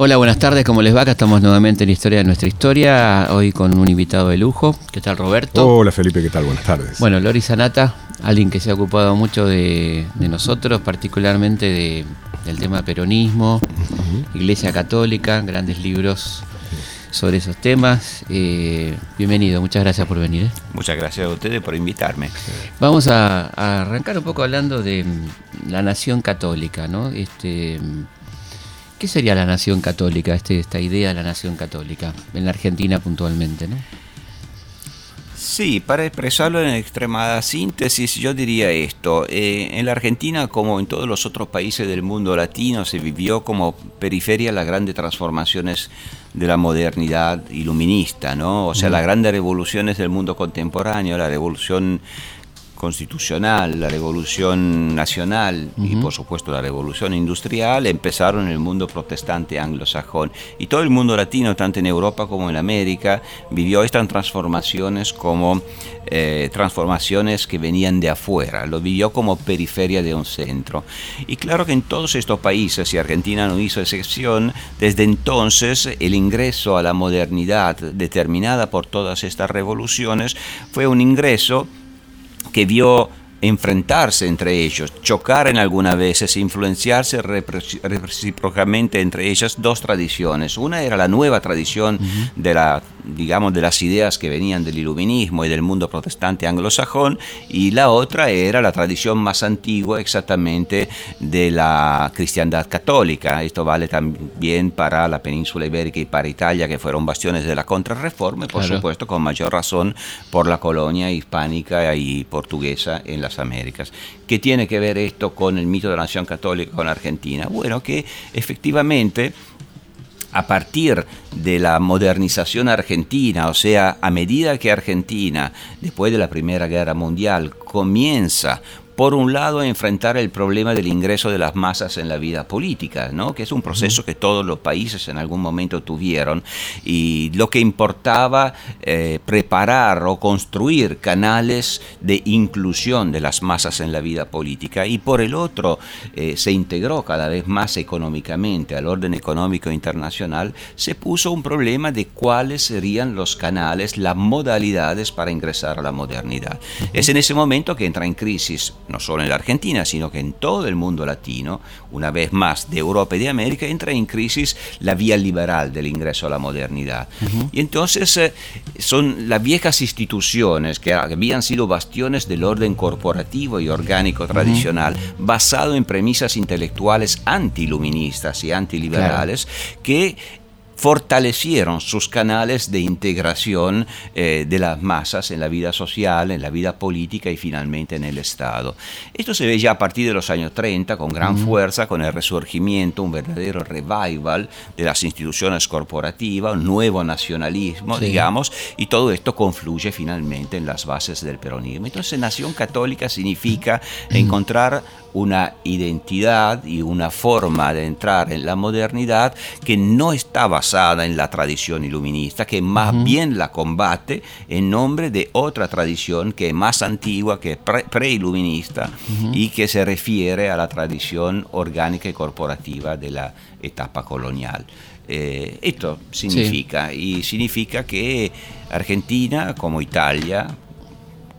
Hola, buenas tardes, ¿cómo les va? Acá estamos nuevamente en Historia de nuestra historia, hoy con un invitado de lujo. ¿Qué tal, Roberto? Hola, Felipe, ¿qué tal? Buenas tardes. Bueno, Lori Sanata, alguien que se ha ocupado mucho de, de nosotros, particularmente de, del tema peronismo, Iglesia Católica, grandes libros sobre esos temas. Eh, bienvenido, muchas gracias por venir. ¿eh? Muchas gracias a ustedes por invitarme. Vamos a, a arrancar un poco hablando de mm, la nación católica, ¿no? Este, ¿Qué sería la nación católica, este, esta idea de la nación católica, en la Argentina puntualmente? ¿no? Sí, para expresarlo en extremada síntesis, yo diría esto. Eh, en la Argentina, como en todos los otros países del mundo latino, se vivió como periferia las grandes transformaciones de la modernidad iluminista, ¿no? O sea, las grandes revoluciones del mundo contemporáneo, la revolución constitucional, la revolución nacional y por supuesto la revolución industrial empezaron en el mundo protestante anglosajón. Y todo el mundo latino, tanto en Europa como en América, vivió estas transformaciones como eh, transformaciones que venían de afuera, lo vivió como periferia de un centro. Y claro que en todos estos países, y Argentina no hizo excepción, desde entonces el ingreso a la modernidad determinada por todas estas revoluciones fue un ingreso que vio enfrentarse entre ellos, chocar en algunas veces, influenciarse recíprocamente entre ellas dos tradiciones. Una era la nueva tradición de la digamos de las ideas que venían del iluminismo y del mundo protestante anglosajón y la otra era la tradición más antigua exactamente de la cristiandad católica. Esto vale también para la península ibérica y para Italia que fueron bastiones de la contrarreforma y por supuesto con mayor razón por la colonia hispánica y portuguesa en la Américas. ¿Qué tiene que ver esto con el mito de la nación católica con Argentina? Bueno, que efectivamente a partir de la modernización argentina, o sea, a medida que Argentina, después de la Primera Guerra Mundial, comienza por un lado, enfrentar el problema del ingreso de las masas en la vida política, ¿no? que es un proceso que todos los países en algún momento tuvieron, y lo que importaba eh, preparar o construir canales de inclusión de las masas en la vida política, y por el otro, eh, se integró cada vez más económicamente al orden económico internacional, se puso un problema de cuáles serían los canales, las modalidades para ingresar a la modernidad. Es en ese momento que entra en crisis no solo en la Argentina, sino que en todo el mundo latino, una vez más de Europa y de América, entra en crisis la vía liberal del ingreso a la modernidad. Y entonces eh, son las viejas instituciones que habían sido bastiones del orden corporativo y orgánico tradicional, basado en premisas intelectuales antiluministas y antiliberales, que fortalecieron sus canales de integración eh, de las masas en la vida social, en la vida política y finalmente en el Estado. Esto se ve ya a partir de los años 30 con gran fuerza, con el resurgimiento, un verdadero revival de las instituciones corporativas, un nuevo nacionalismo, digamos, y todo esto confluye finalmente en las bases del peronismo. Entonces, nación católica significa encontrar una identidad y una forma de entrar en la modernidad que no está basada en la tradición iluminista, que más bien la combate en nombre de otra tradición que es más antigua, que es preiluminista y que se refiere a la tradición orgánica y corporativa de la etapa colonial. Eh, esto significa, y significa que Argentina, como Italia,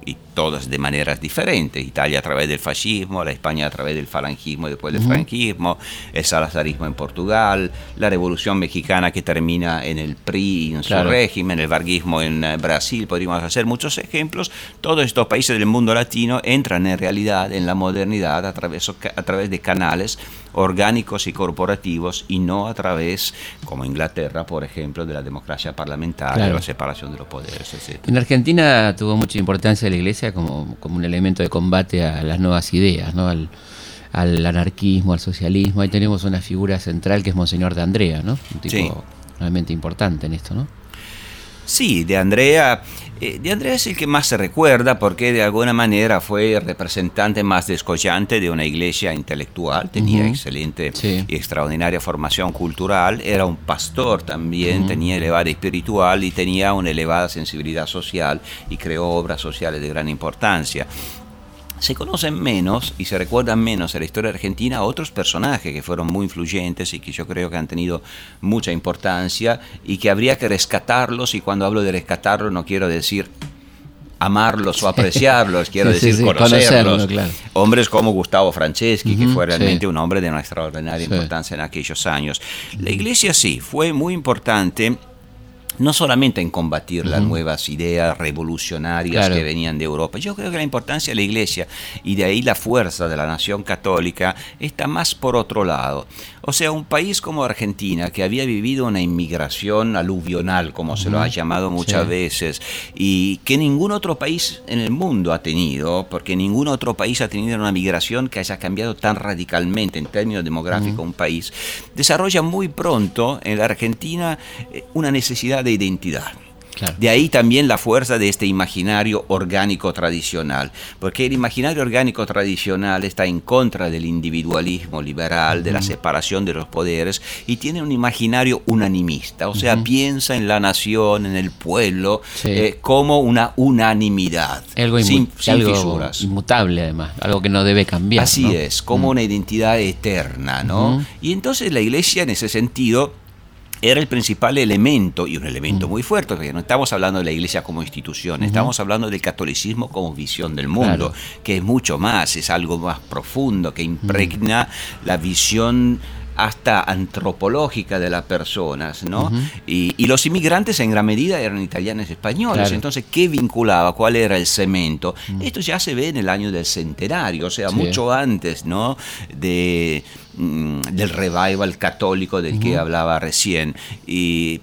y todas de maneras diferentes. Italia a través del fascismo, la España a través del falangismo y después del franquismo, el salazarismo en Portugal, la revolución mexicana que termina en el PRI en su régimen, el varguismo en eh, Brasil, podríamos hacer muchos ejemplos. Todos estos países del mundo latino entran en realidad en la modernidad a través, a través de canales orgánicos y corporativos y no a través, como Inglaterra, por ejemplo, de la democracia parlamentaria, la separación de los poderes, etc. En Argentina tuvo mucha importancia la iglesia como, como un elemento de combate a las nuevas ideas, ¿no? al, al anarquismo, al socialismo. Ahí tenemos una figura central que es Monseñor de Andrea, ¿no? un tipo realmente importante en esto. ¿no? Sí, de Andrea eh, de Andrea es el que más se recuerda porque de alguna manera fue representante más descollante de una iglesia intelectual, tenía excelente y extraordinaria formación cultural, era un pastor también, tenía elevada espiritual y tenía una elevada sensibilidad social y creó obras sociales de gran importancia se conocen menos y se recuerdan menos en la historia argentina otros personajes que fueron muy influyentes y que yo creo que han tenido mucha importancia y que habría que rescatarlos y cuando hablo de rescatarlos no quiero decir amarlos o apreciarlos, quiero decir conocerlos. Hombres como Gustavo Franceschi, que fue realmente un hombre de una extraordinaria importancia en aquellos años. La iglesia sí, fue muy importante no solamente en combatir las nuevas ideas revolucionarias que venían de Europa. Yo creo que la importancia de la Iglesia y de ahí la fuerza de la nación católica está más por otro lado. O sea, un país como Argentina, que había vivido una inmigración aluvional, como se lo ha llamado muchas veces, y que ningún otro país en el mundo ha tenido, porque ningún otro país ha tenido una migración que haya cambiado tan radicalmente en términos demográficos un país, desarrolla muy pronto en la Argentina eh, una necesidad de identidad. De ahí también la fuerza de este imaginario orgánico tradicional, porque el imaginario orgánico tradicional está en contra del individualismo liberal, de la separación de los poderes, y tiene un imaginario unanimista, o sea, piensa en la nación, en el pueblo, eh, como una unanimidad, algo sin, fisuras. Inmutable además, algo que no debe cambiar. Así es, como una identidad eterna, ¿no? Y entonces la iglesia en ese sentido era el principal elemento, y un elemento mm. muy fuerte, porque no estamos hablando de la iglesia como institución, estamos hablando del catolicismo como visión del mundo, que es mucho más, es algo más profundo, que impregna la visión hasta antropológica de las personas, ¿no? y, los inmigrantes en gran medida eran italianos y españoles, entonces, ¿qué vinculaba? ¿Cuál era el cemento? Esto ya se ve en el año del centenario, o sea, mucho antes, ¿no? De, mm, del revival católico del que hablaba recién. Y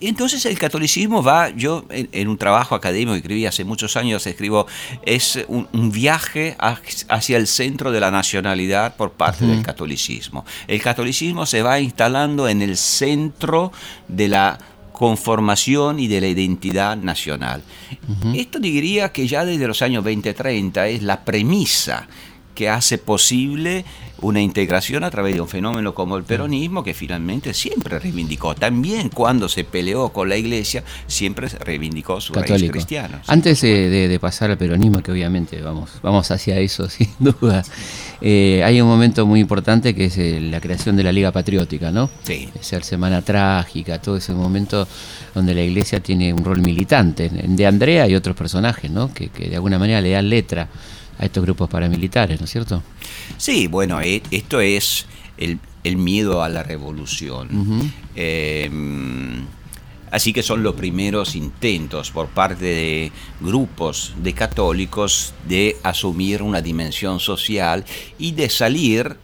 entonces el catolicismo va, yo en, un trabajo académico que escribí hace muchos años, escribo, es un, viaje hacia el centro de la nacionalidad por parte del catolicismo. El catolicismo se va instalando en el centro de la conformación y de la identidad nacional. Esto diría que ya desde los años 20-30 es la premisa que hace posible una integración a través de un fenómeno como el peronismo que finalmente siempre reivindicó. También cuando se peleó con la iglesia, siempre reivindicó su raíz cristiana. Antes de, pasar al peronismo, que obviamente vamos, vamos hacia eso sin duda, eh, hay un momento muy importante que es eh, la creación de la Liga Patriótica, ¿no? Sí. Ser Semana Trágica, todo ese momento donde la iglesia tiene un rol militante. De Andrea y otros personajes, ¿no? Que, que de alguna manera le dan letra a estos grupos paramilitares, ¿no es cierto? Sí, bueno, e, esto es el, miedo a la revolución. Em, así que son los primeros intentos por parte de grupos de católicos de asumir una dimensión social y de salir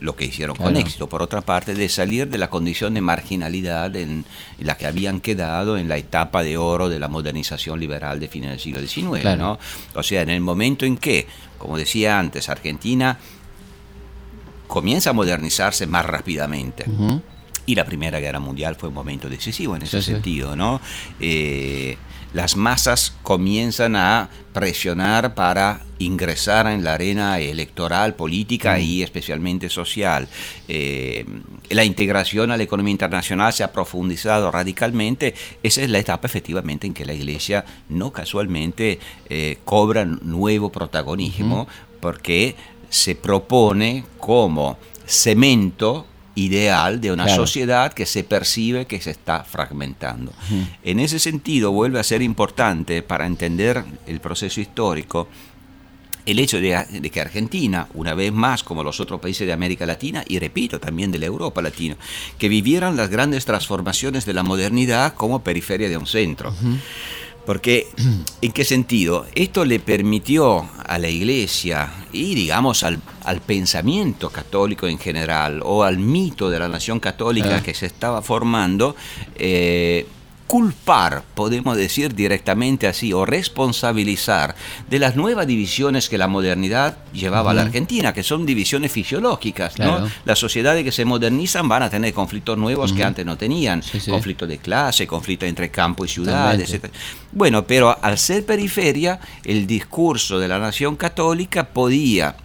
lo que hicieron con éxito, por otra parte, de salir de la condición de marginalidad en, la que habían quedado en la etapa de oro de la modernización liberal de fines del siglo XIX. ¿no? O sea, en el momento en que, como decía antes, Argentina comienza a modernizarse más rápidamente. Y la Primera Guerra Mundial fue un momento decisivo en ese sentido, ¿no? Eh, las masas comienzan a presionar para ingresar en la arena electoral, política y especialmente social. Eh, la integración a la economía internacional se ha profundizado radicalmente. Esa es la etapa efectivamente en que la Iglesia no casualmente eh, cobra nuevo protagonismo porque se propone como cemento ideal de una sociedad que se percibe que se está fragmentando. En ese sentido, vuelve a ser importante para entender el proceso histórico el hecho de, que Argentina, una vez más como los otros países de América Latina, y repito, también de la Europa Latina, que vivieran las grandes transformaciones de la modernidad como periferia de un centro. Porque, ¿en qué sentido? Esto le permitió a la iglesia y, digamos, al, pensamiento católico en general, o al mito de la nación católica ah. que se estaba formando, eh, culpar, podemos decir directamente así, o responsabilizar de las nuevas divisiones que la modernidad llevaba a la Argentina, que son divisiones fisiológicas. ¿no? Las sociedades que se modernizan van a tener conflictos nuevos que antes no tenían, conflictos de clase, conflictos entre campo y ciudad, etc. Bueno, pero al ser periferia, el discurso de la nación católica podía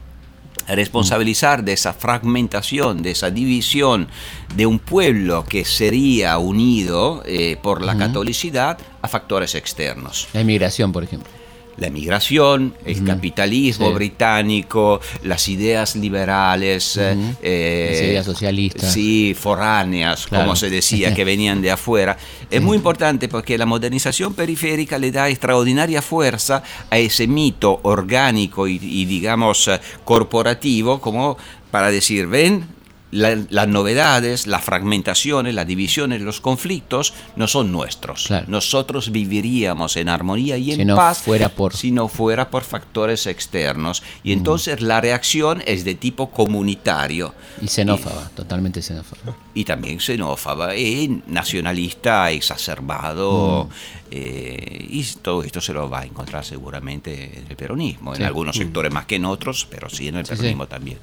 responsabilizar de esa fragmentación, de esa división de un pueblo que sería unido eh, por la catolicidad a factores externos. La inmigración, por ejemplo la emigración, el capitalismo británico, las ideas liberales, eh, las ideas socialistas. Sí, foráneas, como se decía, que venían de afuera. Es muy importante porque la modernización periférica le da extraordinaria fuerza a ese mito orgánico y, y digamos, corporativo, como para decir, ven, las novedades, las fragmentaciones, las divisiones, los conflictos no son nuestros. Nosotros viviríamos en armonía y en paz fuera por... si no fuera por factores externos. Y entonces la reacción es de tipo comunitario. Y xenófoba, totalmente xenófoba. Y también xenófoba y nacionalista exacerbado. Eh, y todo esto se lo va a encontrar seguramente en el peronismo, en algunos sectores más que en otros, pero sí en el peronismo también.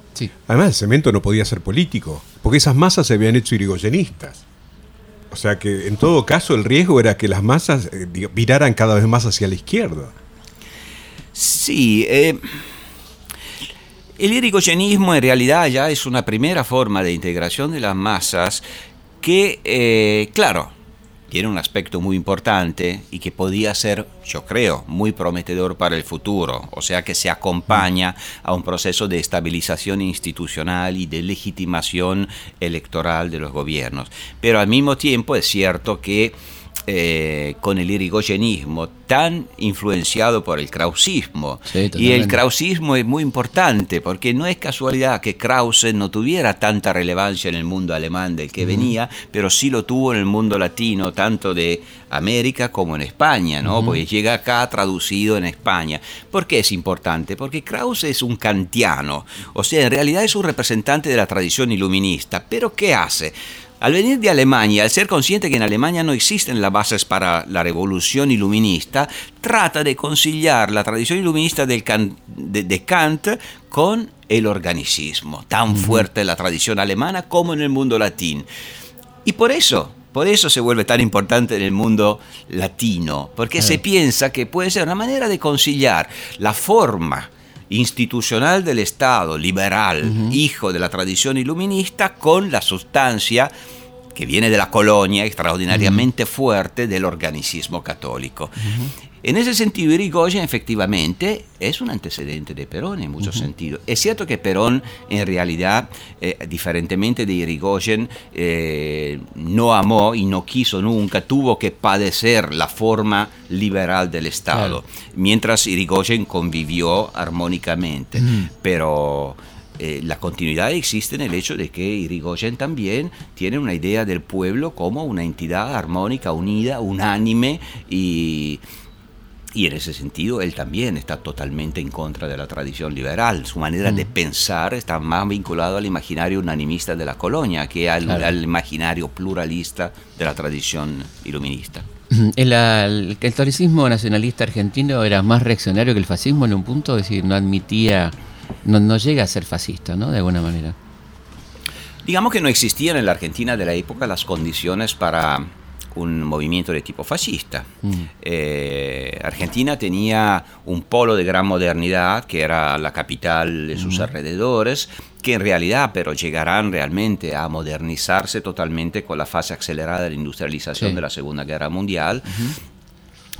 Además, el cemento no podía ser político, porque esas masas se habían hecho irigoyenistas. O sea que en todo caso el riesgo era que las masas eh, viraran cada vez más hacia la izquierda. Sí, eh, el irigoyenismo en realidad ya es una primera forma de integración de las masas que, claro, tiene un aspecto muy importante y que podía ser, yo creo, muy prometedor para el futuro, o sea que se acompaña a un proceso de estabilización institucional y de legitimación electoral de los gobiernos. Pero al mismo tiempo es cierto que eh, con el irigoyenismo tan influenciado por el krausismo. y el krausismo es muy importante porque no es casualidad que Krause no tuviera tanta relevancia en el mundo alemán del que venía, pero sí lo tuvo en el mundo latino, tanto de América como en España, ¿no? Porque llega acá traducido en España. ¿Por qué es importante? Porque Krause es un kantiano, o sea, en realidad es un representante de la tradición iluminista, pero ¿qué hace? Al venir de Alemania, al ser consciente que en Alemania no existen las bases para la revolución iluminista, trata de conciliar la tradición iluminista de, Kant con el organicismo, tan fuerte en la tradición alemana como en el mundo latino. Y por eso, por eso se vuelve tan importante en el mundo latino, porque se piensa que puede ser una manera de conciliar la forma institucional del Estado, liberal, hijo de la tradición iluminista, con la sustancia que viene de la colonia extraordinariamente fuerte del organicismo católico. En ese sentido, Irigoyen efectivamente es un antecedente de Perón en muchos sentidos. Es cierto que Perón, en realidad, eh, diferentemente de Irigoyen, eh, no amó y no quiso nunca, tuvo que padecer la forma liberal del Estado, mientras Irigoyen convivió armónicamente. Pero eh, la continuidad existe en el hecho de que Irigoyen también tiene una idea del pueblo como una entidad armónica, unida, unánime y y en ese sentido, él también está totalmente en contra de la tradición liberal. Su manera de mm. pensar está más vinculado al imaginario unanimista de la colonia que al, imaginario pluralista de la tradición iluminista. El, el, catolicismo nacionalista argentino era más reaccionario que el fascismo en un punto, es decir, no admitía, no, no llega a ser fascista, ¿no? De alguna manera. Digamos que no existían en la Argentina de la época las condiciones para un movimiento de tipo fascista. Mm. Eh, Argentina tenía un polo de gran modernidad, que era la capital de sus alrededores, que en realidad pero llegarán realmente a modernizarse totalmente con la fase acelerada de la industrialización de la Segunda Guerra Mundial.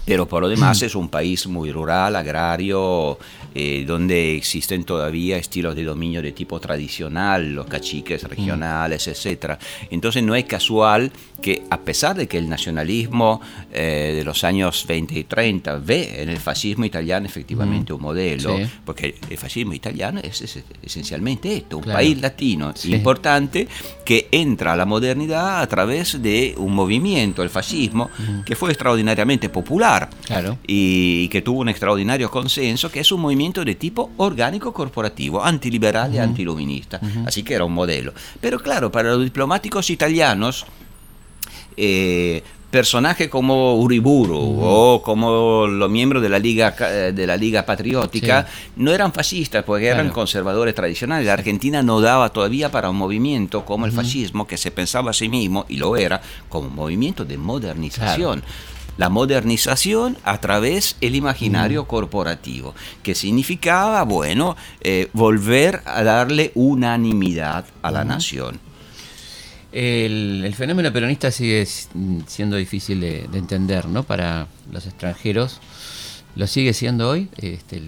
Pero por lo demás es un país muy rural, agrario, eh, donde existen todavía estilos de dominio de tipo tradicional, los cachiques regionales, etc. Entonces no es casual que a pesar de que el nacionalismo eh, de los años 20 y 30 ve en el fascismo italiano efectivamente un modelo, porque el fascismo italiano es, esencialmente esto, un país latino importante que entra a la modernidad a través de un movimiento, el fascismo, que fue extraordinariamente popular y que tuvo un extraordinario consenso, que es un movimiento de tipo orgánico corporativo, antiliberal y antiluminista. Así que era un modelo. Pero claro, para los diplomáticos italianos, eh, personajes como Uriburu o como los miembros de la Liga, de la Liga Patriótica no eran fascistas porque eran conservadores tradicionales. La Argentina no daba todavía para un movimiento como el fascismo que se pensaba a sí mismo, y lo era, como un movimiento de modernización la modernización a través del imaginario corporativo, que significaba, bueno, eh, volver a darle unanimidad a la nación. El, fenómeno peronista sigue siendo difícil de, entender, ¿no? Para los extranjeros. ¿Lo sigue siendo hoy? Este,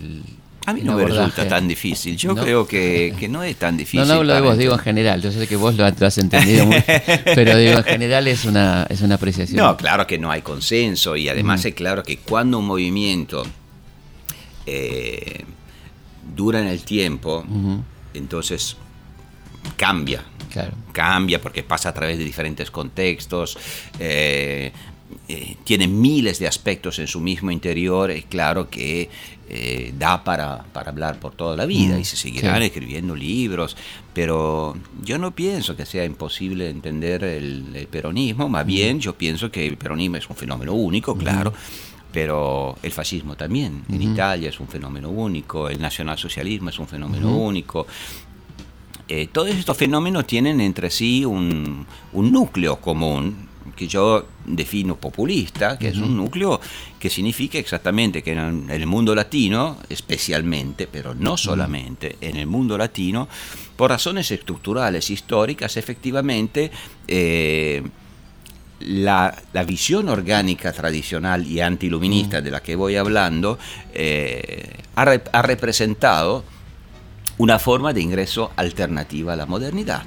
a mí no me resulta tan difícil. Yo creo que, no es tan difícil. No, no hablo de vos, digo en general. Yo sé que vos lo has entendido muy pero digo en general es una, es una apreciación. No, claro que no hay consenso y además es claro que cuando un movimiento eh, dura en el tiempo, entonces cambia. Cambia porque pasa a través de diferentes contextos. Eh, eh, tiene miles de aspectos en su mismo interior, es claro que eh, da para, hablar por toda la vida y se seguirán escribiendo libros, pero yo no pienso que sea imposible entender el, peronismo, más bien yo pienso que el peronismo es un fenómeno único, claro. Pero el fascismo también, en Italia es un fenómeno único, el nacionalsocialismo es un fenómeno único, eh, todos estos fenómenos tienen entre sí un, un, núcleo común que yo defino populista, que es un núcleo que significa exactamente que en el mundo latino, especialmente, pero no solamente, en el mundo latino, por razones estructurales, históricas, efectivamente, eh, la, visión orgánica tradicional y antiluminista de la que voy hablando eh, ha representado una forma de ingreso alternativa a la modernidad.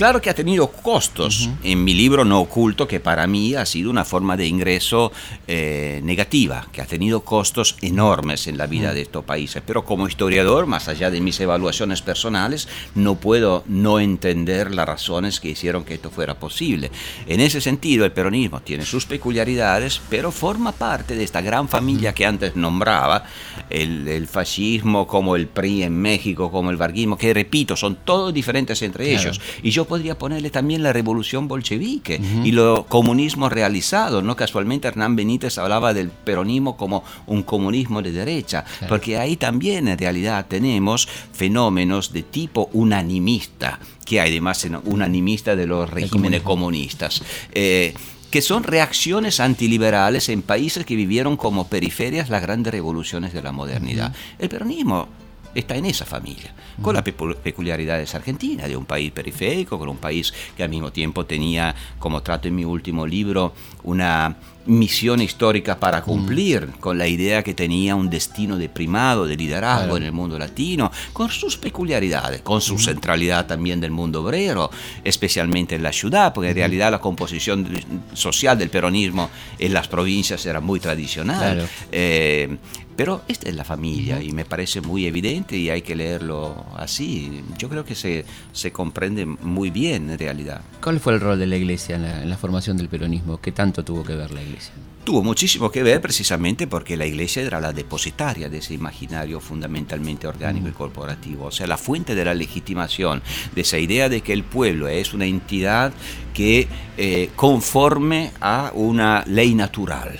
Claro que ha tenido costos. En mi libro no oculto que para mí ha sido una forma de ingreso eh, negativa, que ha tenido costos enormes en la vida de estos países. Pero como historiador, más allá de mis evaluaciones personales, no puedo no entender las razones que hicieron que esto fuera posible. En ese sentido, el peronismo tiene sus peculiaridades, pero forma parte de esta gran familia que antes nombraba, el, fascismo como el PRI en México, como el varguismo, que repito, son todos diferentes entre ellos. Y yo podría ponerle también la revolución bolchevique y lo comunismo realizado. No casualmente Hernán Benítez hablaba del peronismo como un comunismo de derecha, porque ahí también en realidad tenemos fenómenos de tipo unanimista, que hay además unanimista de los regímenes comunistas. Eh, que son reacciones antiliberales en países que vivieron como periferias las grandes revoluciones de la modernidad. El peronismo está en esa familia, con las peculiaridades argentinas, de un país periférico, con un país que al mismo tiempo tenía, como trato en mi último libro, una misión histórica para cumplir, con la idea que tenía un destino de primado, de liderazgo en el mundo latino, con sus peculiaridades, con su centralidad también del mundo obrero, especialmente en la ciudad, porque en realidad la composición social del peronismo en las provincias era muy tradicional. Eh, pero esta es la familia y me parece muy evidente y hay que leerlo así. Yo creo que se, se comprende muy bien en realidad. ¿Cuál fue el rol de la iglesia en la, formación del peronismo? ¿Qué tanto tuvo que ver la iglesia? Tuvo muchísimo que ver precisamente porque la iglesia era la depositaria de ese imaginario fundamentalmente orgánico y corporativo, o sea, la fuente de la legitimación, de esa idea de que el pueblo es una entidad que eh, conforme a una ley natural.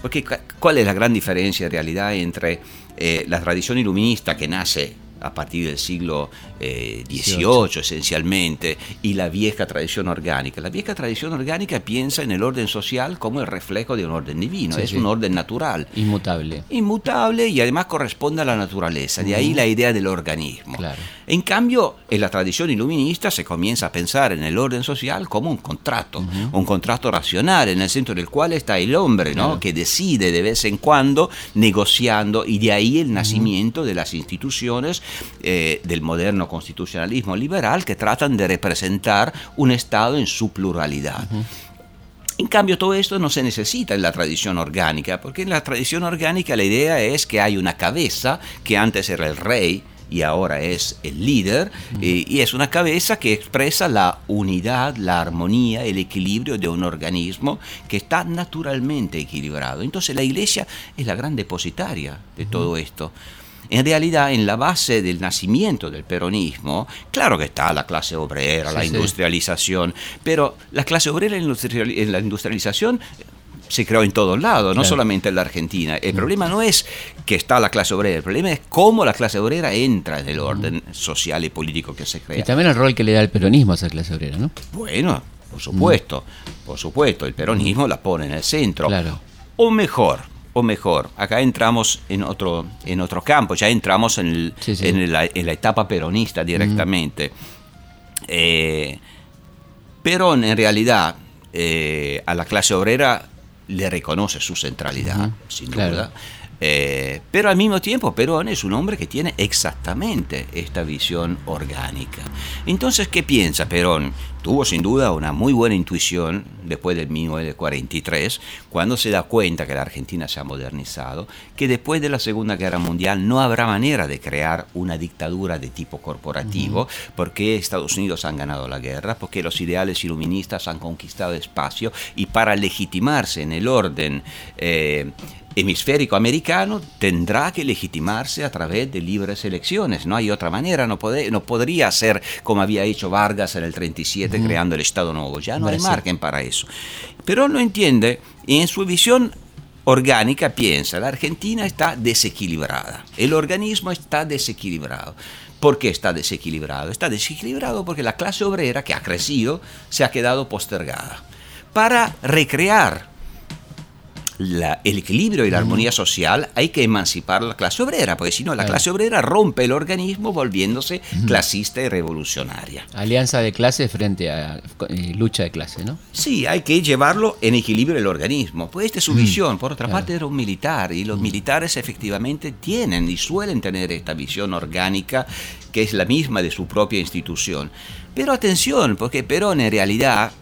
Porque ¿cuál es la gran diferencia en realidad entre eh, la tradición iluminista que nace a partir del siglo XVIII eh, esencialmente, y la vieja tradición orgánica. La vieja tradición orgánica piensa en el orden social como el reflejo de un orden divino, es un orden natural. Inmutable. Inmutable y además corresponde a la naturaleza, de ahí la idea del organismo. En cambio, en la tradición iluminista se comienza a pensar en el orden social como un contrato, un contrato racional, en el centro del cual está el hombre, ¿no? que decide de vez en cuando, negociando, y de ahí el nacimiento de las instituciones eh, del moderno constitucionalismo liberal que tratan de representar un Estado en su pluralidad. En cambio, todo esto no se necesita en la tradición orgánica, porque en la tradición orgánica la idea es que hay una cabeza, que antes era el rey, y ahora es el líder, eh, y es una cabeza que expresa la unidad, la armonía, el equilibrio de un organismo que está naturalmente equilibrado. Entonces la iglesia es la gran depositaria de todo esto. En realidad en la base del nacimiento del peronismo, claro que está la clase obrera, la industrialización, pero la clase obrera en la industrialización se creó en todos lados, no solamente en la Argentina. El mm. problema no es que está la clase obrera, el problema es cómo la clase obrera entra en el orden social y político que se crea. Y también el rol que le da el peronismo a esa clase obrera, ¿no? Bueno, por supuesto, por supuesto, el peronismo la pone en el centro. Claro. O mejor, o mejor, acá entramos en otro, en otro campo, ya entramos en, la, etapa peronista directamente. Eh, Perón en realidad eh, a la clase obrera le reconoce su centralidad, sin duda. Eh, pero al mismo tiempo Perón es un hombre que tiene exactamente esta visión orgánica. Entonces, ¿qué piensa Perón? Tuvo sin duda una muy buena intuición después de 1943, cuando se da cuenta que la Argentina se ha modernizado, que después de la Segunda Guerra Mundial no habrá manera de crear una dictadura de tipo corporativo, porque Estados Unidos han ganado la guerra, porque los ideales iluministas han conquistado espacio y para legitimarse en el orden eh, hemisférico americano tendrá que legitimarse a través de libres elecciones. No hay otra manera, no, no podría ser como había hecho Vargas en el 37 creando el Estado Nuevo. Ya no hay margen para eso. Pero no entiende y en su visión orgánica piensa, la Argentina está desequilibrada, el organismo está desequilibrado. ¿Por qué está desequilibrado? Está desequilibrado porque la clase obrera que ha crecido se ha quedado postergada. Para recrear el equilibrio y la armonía social, hay que emancipar a la clase obrera, porque si no, la clase obrera rompe el organismo volviéndose clasista y revolucionaria. Alianza de clase frente a eh, lucha de clase, ¿no? Sí, hay que llevarlo en equilibrio el organismo. Pues esta es su visión. Por otra parte, era un militar y los militares efectivamente tienen y suelen tener esta visión orgánica que es la misma de su propia institución. Pero atención, porque Perón en realidad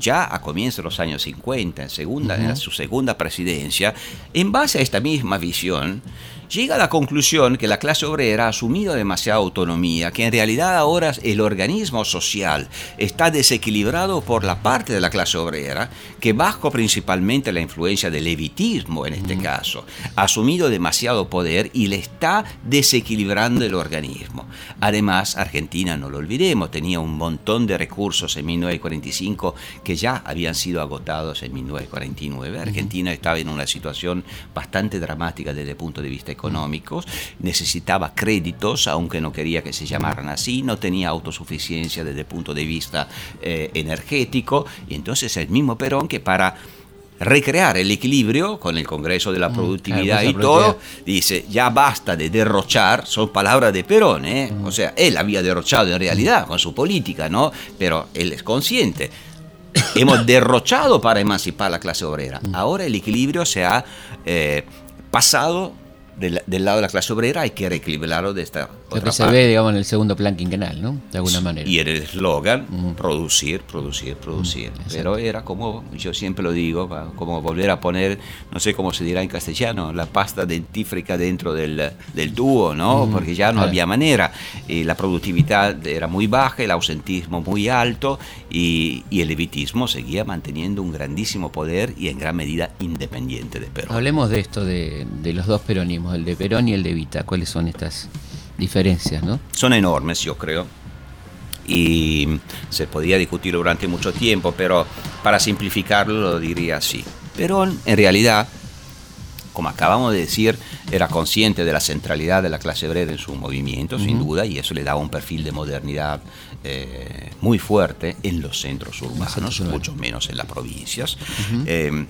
ya a comienzos de los años 50, en, segunda, en su segunda presidencia, en base a esta misma visión, llega a la conclusión que la clase obrera ha asumido demasiada autonomía, que en realidad ahora el organismo social está desequilibrado por la parte de la clase obrera, que bajo principalmente la influencia del levitismo en este caso, ha asumido demasiado poder y le está desequilibrando el organismo. Además, Argentina, no lo olvidemos, tenía un montón de recursos en 1945 que ya habían sido agotados en 1949. Argentina estaba en una situación bastante dramática desde el punto de vista económicos, necesitaba créditos, aunque no quería que se llamaran así, no tenía autosuficiencia desde el punto de vista eh, energético, y entonces el mismo Perón que para recrear el equilibrio con el Congreso de la mm, Productividad y todo, dice, ya basta de derrochar, son palabras de Perón, ¿eh? Mm. o sea, él había derrochado en realidad con su política, ¿no? Pero él es consciente. Hemos derrochado para emancipar la clase obrera. Mm. Ahora el equilibrio se ha eh, pasado del, lado de la clase obrera hay que reequilibrarlo de esta Lo que se ve, digamos, en el segundo plan quinquenal, ¿no? De alguna manera. Y el eslogan, producir, producir, producir. Pero era como, yo siempre lo digo, como volver a poner, no sé cómo se dirá en castellano, la pasta dentífrica dentro del, del tubo, ¿no? Porque ya no había manera. Y la productividad era muy baja, el ausentismo muy alto y, y el levitismo seguía manteniendo un grandísimo poder y en gran medida independiente de Perón. Hablemos de esto, de, de los dos peronismos el de Perón y el de Vita. ¿Cuáles son estas diferencias? ¿no? Son enormes, yo creo. Y se podía discutir durante mucho tiempo, pero para simplificarlo lo diría así. Perón, en realidad, como acabamos de decir, era consciente de la centralidad de la clase obrera en su movimiento, sin duda, y eso le daba un perfil de modernidad eh, muy fuerte en los centros urbanos, mucho menos en las provincias. Eh,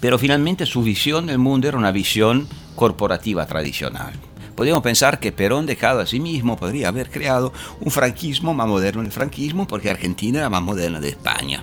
pero finalmente su visión del mundo era una visión corporativa tradicional. Podríamos pensar que Perón, dejado a sí mismo, podría haber creado un franquismo más moderno del franquismo porque Argentina era más moderna de España.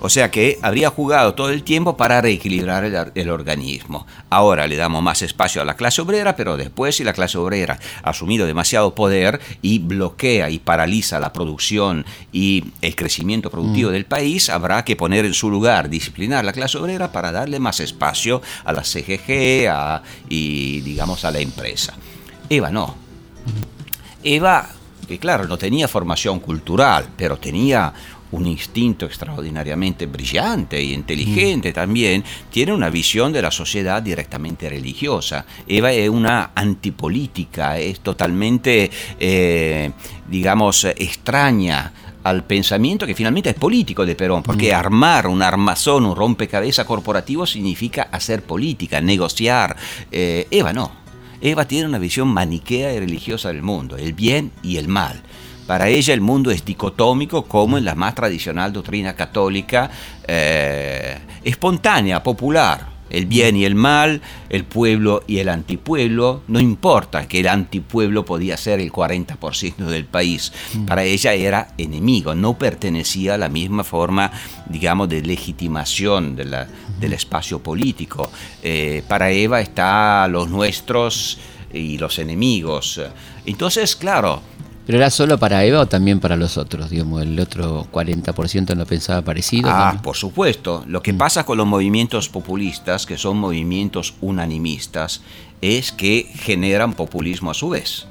O sea que habría jugado todo el tiempo para reequilibrar el, organismo. Ahora le damos más espacio a la clase obrera, pero después si la clase obrera ha asumido demasiado poder y bloquea y paraliza la producción y el crecimiento productivo mm. del país, habrá que poner en su lugar, disciplinar la clase obrera para darle más espacio a la CGG y digamos a la empresa. Eva no. Eva que claro, no tenía formación cultural, pero tenía un instinto extraordinariamente brillante e inteligente también, tiene una visión de la sociedad directamente religiosa. Eva es una antipolítica, es totalmente, eh, digamos, extraña al pensamiento que finalmente es político de Perón, porque armar un armazón, un rompecabezas corporativo significa hacer política, negociar. Eh, Eva no. Eva tiene una visión maniquea y religiosa del mundo, el bien y el mal. Para ella el mundo es dicotómico como en la más tradicional doctrina católica, eh, espontánea, popular el bien y el mal, el pueblo y el antipueblo. No importa que el antipueblo podía ser el 40% del país. Mm. Para ella era enemigo, no pertenecía a la misma forma, digamos, de legitimación del espacio político. Eh, para Eva está los nuestros y los enemigos. Entonces, claro, ¿Pero era solo para Eva o también para los otros? Digamos, el otro 40% no pensaba parecido. Ah, por supuesto. Lo que mm. pasa con los movimientos populistas, que son movimientos unanimistas, es que generan populismo a su vez.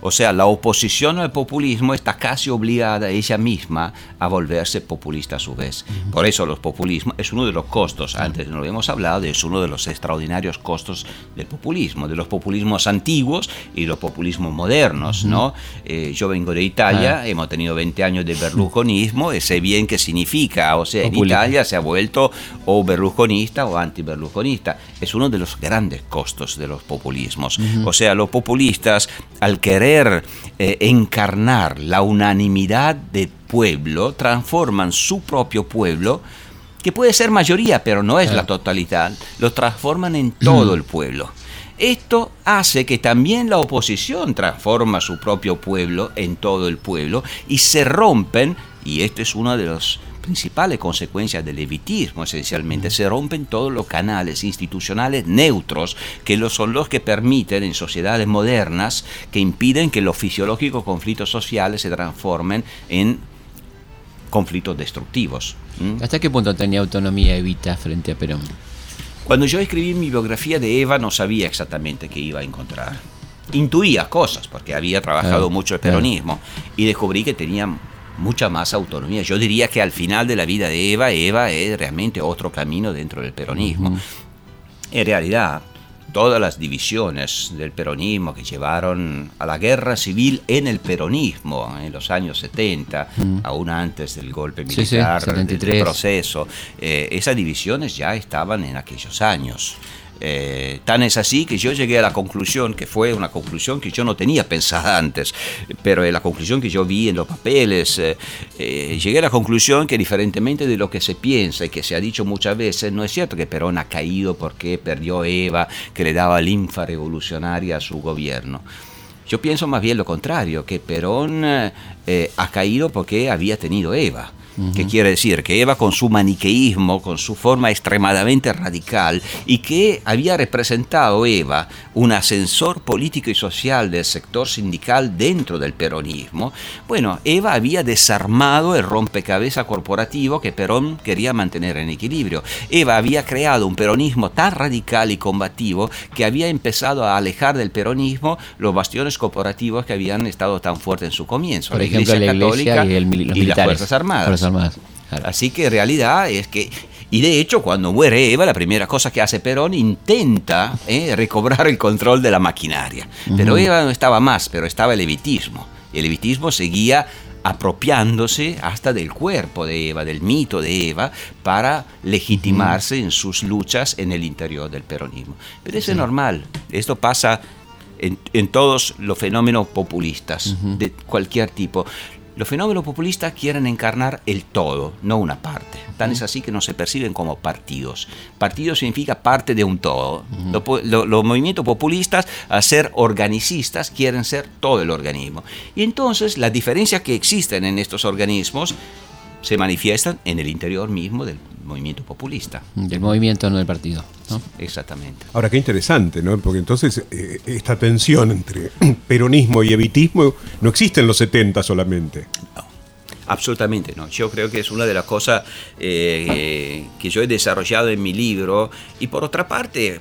O sea, la oposición al populismo está casi obligada ella misma a volverse populista a su vez. Por eso los populismos es uno de los costos, antes no lo habíamos hablado, es uno de los extraordinarios costos del populismo, de los populismos antiguos y los populismos modernos. ¿no? Eh, yo vengo de Italia, hemos tenido 20 años de berlusconismo sé bien qué significa. O sea, en Italia se ha vuelto o berlusconista o anti-berlusconista. Es uno de los grandes costos de los populismos. O sea, los populistas, al querer eh, encarnar la unanimidad del pueblo, transforman su propio pueblo, que puede ser mayoría, pero no es la totalidad, lo transforman en todo el pueblo. Esto hace que también la oposición transforma su propio pueblo en todo el pueblo y se rompen, y este es uno de los principales consecuencias del levitismo, esencialmente. Se rompen todos los canales institucionales neutros, que son los que permiten en sociedades modernas, que impiden que los fisiológicos conflictos sociales se transformen en conflictos destructivos. ¿Hasta qué punto tenía autonomía Evita frente a Perón? Cuando yo escribí mi biografía de Eva no sabía exactamente qué iba a encontrar. Intuía cosas, porque había trabajado mucho el peronismo, y descubrí que tenía mucha más autonomía. Yo diría que al final de la vida de Eva, Eva es realmente otro camino dentro del peronismo. En realidad, todas las divisiones del peronismo que llevaron a la guerra civil en el peronismo en los años 70, aún antes del golpe militar, del proceso, eh, esas divisiones ya estaban en aquellos años. Eh, tan es así que yo llegué a la conclusión, que fue una conclusión que yo no tenía pensada antes, pero la conclusión que yo vi en los papeles, eh, eh, llegué a la conclusión que diferentemente de lo que se piensa y que se ha dicho muchas veces, no es cierto que Perón ha caído porque perdió Eva, que le daba linfa revolucionaria a su gobierno. Yo pienso más bien lo contrario, que Perón ha caído porque había tenido Eva que quiere decir que Eva con su maniqueísmo, con su forma extremadamente radical, y que había representado Eva un ascensor político y social del sector sindical dentro del peronismo, bueno, Eva había desarmado el rompecabezas corporativo que Perón quería mantener en equilibrio. Eva había creado un peronismo tan radical y combativo que había empezado a alejar del peronismo los bastiones corporativos que habían estado tan fuertes en su comienzo, la Iglesia Católica y, las Fuerzas Armadas. Así que en realidad es que y de hecho, cuando muere Eva, la primera cosa que hace Perón intenta eh, recobrar el control de la maquinaria. Pero Eva no estaba más, pero estaba el evitismo. El evitismo seguía apropiándose hasta del cuerpo de Eva, del mito de Eva, para legitimarse en sus luchas en el interior del peronismo. Pero eso es normal. Esto pasa en, en, todos los fenómenos populistas de cualquier tipo. Los fenómenos populistas quieren encarnar el todo, no una parte. Tan es así que no se perciben como partidos. Partido significa parte de un todo. los, movimientos populistas, al ser organicistas, quieren ser todo el organismo. Y entonces las diferencias que existen en estos organismos se manifiestan en el interior mismo del movimiento populista. Del movimiento, no del partido. Exactamente. Ahora, qué interesante, ¿no? Porque entonces eh, esta tensión entre peronismo y evitismo no existe en los 70 solamente. No. Absolutamente no. Yo creo que es una de las cosas eh, que yo he desarrollado en mi libro. Y por otra parte,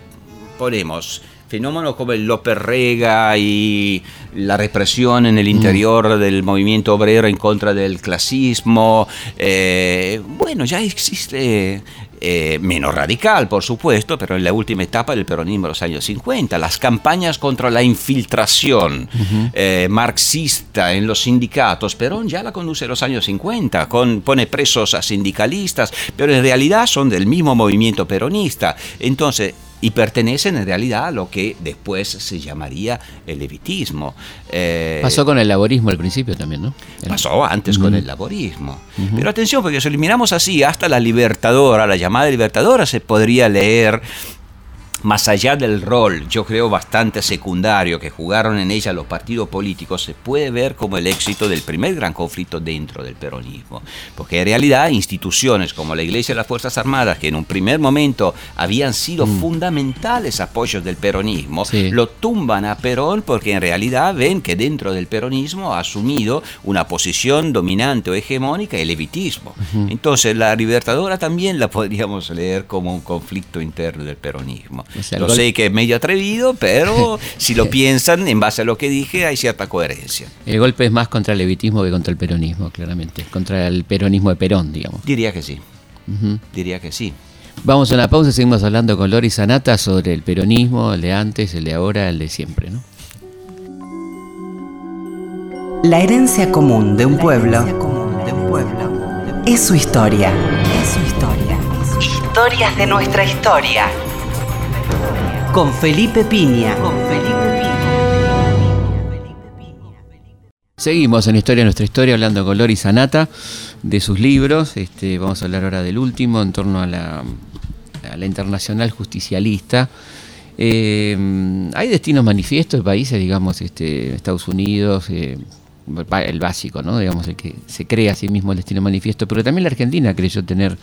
ponemos, fenómenos como el López Rega y la represión en el interior del movimiento obrero en contra del clasismo. eh, bueno, ya existe eh, menos radical, por supuesto, pero en la última etapa del peronismo de los años 50, las campañas contra la infiltración eh, marxista en los sindicatos, Perón ya la conduce en los años 50, con, pone presos a sindicalistas, pero en realidad son del mismo movimiento peronista. Entonces, y pertenecen en realidad a lo que después se llamaría el levitismo. Eh, Pasó con el laborismo al principio también, ¿no? Pasó antes con el laborismo. Pero atención, porque si eliminamos así, hasta la libertadora, la llamada libertadora, se podría leer más allá del rol, yo creo bastante secundario que jugaron en ella los partidos políticos, se puede ver como el éxito del primer gran conflicto dentro del peronismo. Porque en realidad instituciones como la Iglesia y las Fuerzas Armadas, que en un primer momento habían sido fundamentales apoyos del peronismo, Sí. lo tumban a Perón porque en realidad ven que dentro del peronismo ha asumido una posición dominante o hegemónica el levitismo. Entonces la Libertadora también la podríamos leer como un conflicto interno del peronismo. Lo gol- sé que es medio atrevido, pero si lo piensan en base a lo que dije hay cierta coherencia. El golpe es más contra el levitismo que contra el peronismo, claramente. Contra el peronismo de Perón, digamos. Diría que sí, diría que sí. Vamos a una pausa y seguimos hablando con Lori Sanata sobre el peronismo, el de antes, el de ahora, el de siempre, ¿no? La herencia común de un pueblo es su historia. Es su historia. Historias de nuestra historia. Con Felipe Piña. Con Felipe Seguimos en Historia Nuestra Historia hablando con Lori Sanata de sus libros. Este, vamos a hablar ahora del último en torno a la, a la internacional justicialista. Eh, hay destinos manifiestos de países, digamos, este, Estados Unidos, eh, el básico, ¿no? Digamos, el que se cree a sí mismo el destino manifiesto, pero también la Argentina creyó tener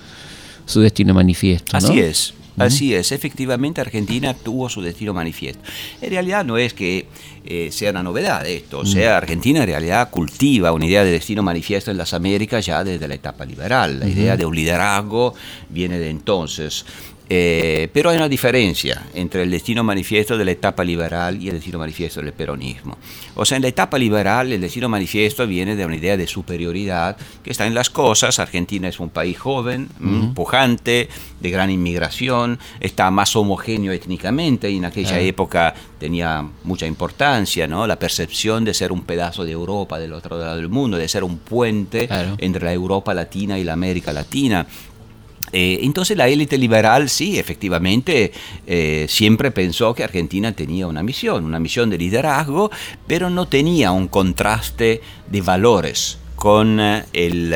su destino manifiesto. ¿no? Así es. Así es, efectivamente Argentina tuvo su destino manifiesto. En realidad no es que eh, sea una novedad esto, o sea, Argentina en realidad cultiva una idea de destino manifiesto en las Américas ya desde la etapa liberal. La idea de un liderazgo viene de entonces. Eh, pero hay una diferencia entre el destino manifiesto de la etapa liberal y el destino manifiesto del peronismo. O sea, en la etapa liberal el destino manifiesto viene de una idea de superioridad que está en las cosas. Argentina es un país joven, mm, pujante, de gran inmigración, está más homogéneo étnicamente y en aquella Claro. época tenía mucha importancia, ¿no? La percepción de ser un pedazo de Europa del otro lado del mundo, de ser un puente Claro. entre la Europa latina y la América latina. Eh, entonces la élite liberal sí, efectivamente, eh, siempre pensó que Argentina tenía una misión, una misión de liderazgo, pero no tenía un contraste de valores con eh, el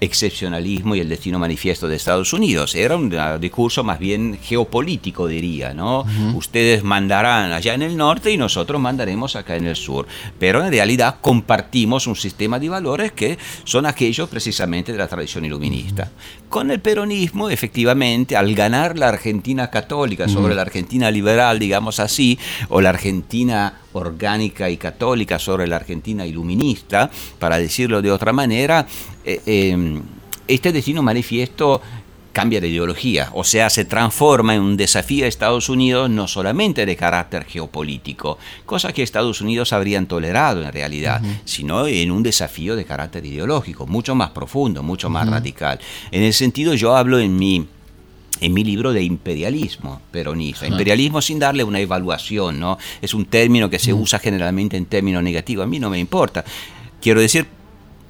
excepcionalismo y el destino manifiesto de Estados Unidos. Era un ah, discurso más bien geopolítico, diría, ¿no? Ustedes mandarán allá en el norte y nosotros mandaremos acá en el sur. Pero en realidad compartimos un sistema de valores que son aquellos precisamente de la tradición iluminista. Con el peronismo, efectivamente, al ganar la Argentina católica sobre la Argentina liberal, digamos así, o la Argentina orgánica y católica sobre la Argentina iluminista, para decirlo de otra manera, eh, eh, este destino manifiesto cambia de ideología, o sea, se transforma en un desafío a Estados Unidos no solamente de carácter geopolítico, cosa que Estados Unidos habrían tolerado en realidad, sino en un desafío de carácter ideológico, mucho más profundo, mucho más radical. En ese sentido yo hablo en mi en mi libro de imperialismo peronista. Imperialismo sin darle una evaluación, ¿no? Es un término que se usa generalmente en términos negativos. A mí no me importa. Quiero decir,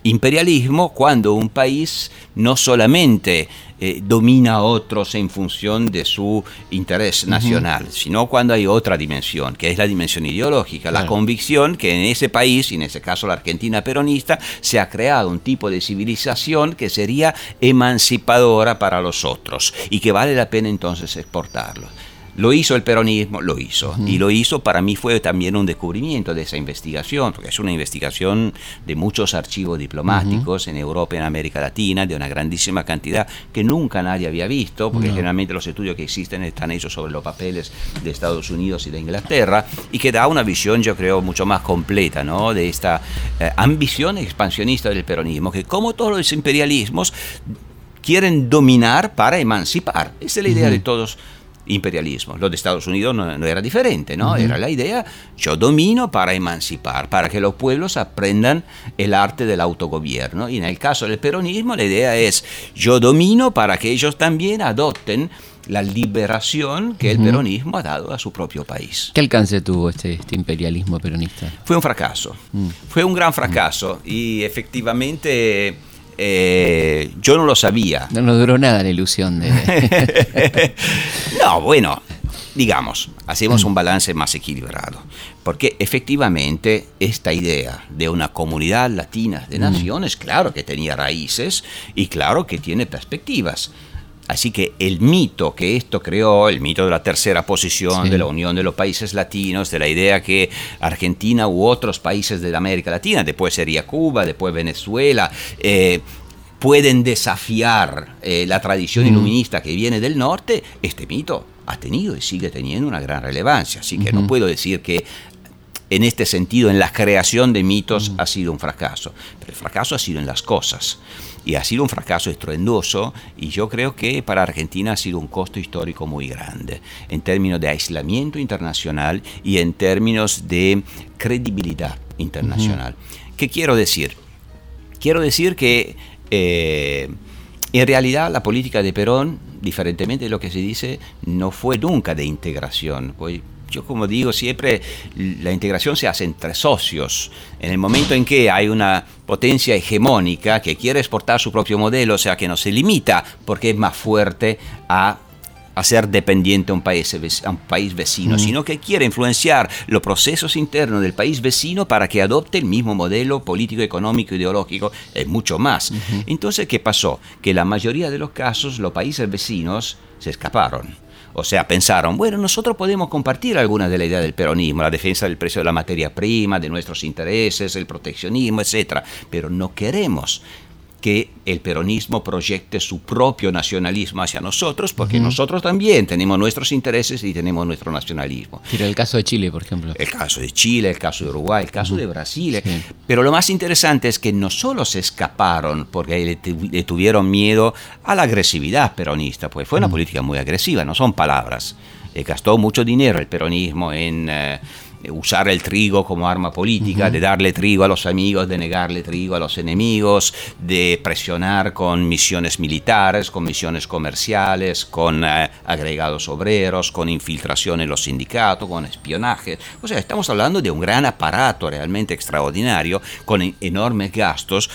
imperialismo cuando un país no solamente eh, domina a otros en función de su interés nacional, sino cuando hay otra dimensión, que es la dimensión ideológica, la convicción que en ese país, y en ese caso la Argentina peronista, se ha creado un tipo de civilización que sería emancipadora para los otros y que vale la pena entonces exportarlo. Lo hizo el peronismo, lo hizo. Y lo hizo, para mí fue también un descubrimiento de esa investigación, porque es una investigación de muchos archivos diplomáticos en Europa y en América Latina, de una grandísima cantidad que nunca nadie había visto, porque generalmente los estudios que existen están hechos sobre los papeles de Estados Unidos y de Inglaterra, y que da una visión, yo creo, mucho más completa, ¿no? De esta eh, ambición expansionista del peronismo, que como todos los imperialismos, quieren dominar para emancipar. Esa es la idea de todos imperialismo. Lo de Estados Unidos no, era diferente, ¿no? Era la idea, yo domino para emancipar, para que los pueblos aprendan el arte del autogobierno. Y en el caso del peronismo la idea es, yo domino para que ellos también adopten la liberación que el peronismo ha dado a su propio país. ¿Qué alcance tuvo este, este imperialismo peronista? Fue un fracaso, mm. fue un gran fracaso y efectivamente eh, yo no lo sabía. No nos duró nada la ilusión de... no, bueno, digamos, hacemos un balance más equilibrado, porque efectivamente esta idea de una comunidad latina de naciones, claro que tenía raíces y claro que tiene perspectivas. Así que el mito que esto creó, el mito de la tercera posición, de la unión de los países latinos, de la idea que Argentina u otros países de América Latina, después sería Cuba, después Venezuela, eh, pueden desafiar eh, la tradición mm. iluminista que viene del norte, este mito ha tenido y sigue teniendo una gran relevancia. Así que no puedo decir que en este sentido, en la creación de mitos, ha sido un fracaso. Pero el fracaso ha sido en las cosas y ha sido un fracaso estruendoso y yo creo que para Argentina ha sido un costo histórico muy grande en términos de aislamiento internacional y en términos de credibilidad internacional. ¿Qué quiero decir? Quiero decir que eh, en realidad la política de Perón, diferentemente de lo que se dice, no fue nunca de integración. Pues yo como digo siempre, la integración se hace entre socios. En el momento en que hay una potencia hegemónica que quiere exportar su propio modelo, o sea, que no se limita porque es más fuerte a ser dependiente a un país, a un país vecino, sino que quiere influenciar los procesos internos del país vecino para que adopte el mismo modelo político, económico, ideológico, es mucho más. Entonces, ¿qué pasó? Que la mayoría de los casos los países vecinos se escaparon o sea, pensaron, bueno, nosotros podemos compartir algunas de la idea del peronismo, la defensa del precio de la materia prima, de nuestros intereses, el proteccionismo, etc. Pero no queremos que el peronismo proyecte su propio nacionalismo hacia nosotros, porque nosotros también tenemos nuestros intereses y tenemos nuestro nacionalismo. Pero el caso de Chile, por ejemplo. El caso de Chile, el caso de Uruguay, el caso de Brasil. Pero lo más interesante es que no solo se escaparon porque le, tuvieron miedo a la agresividad peronista, pues fue una política muy agresiva, no son palabras. Eh, gastó mucho dinero el peronismo en... Eh, usar el trigo como arma política, de darle trigo a los amigos, de negarle trigo a los enemigos, de presionar con misiones militares, con misiones comerciales, con eh, agregados obreros, con infiltración en los sindicatos, con espionaje. O sea, estamos hablando de un gran aparato realmente extraordinario, con enormes gastos.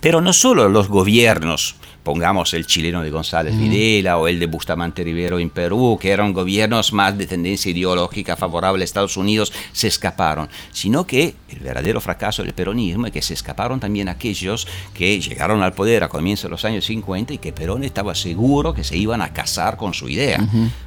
Pero no solo los gobiernos pongamos el chileno de González Videla o el de Bustamante Rivero en Perú, que eran gobiernos más de tendencia ideológica favorable a Estados Unidos, se escaparon, sino que el verdadero fracaso del peronismo es que se escaparon también aquellos que llegaron al poder a comienzos de los años 50 y que Perón estaba seguro que se iban a casar con su idea.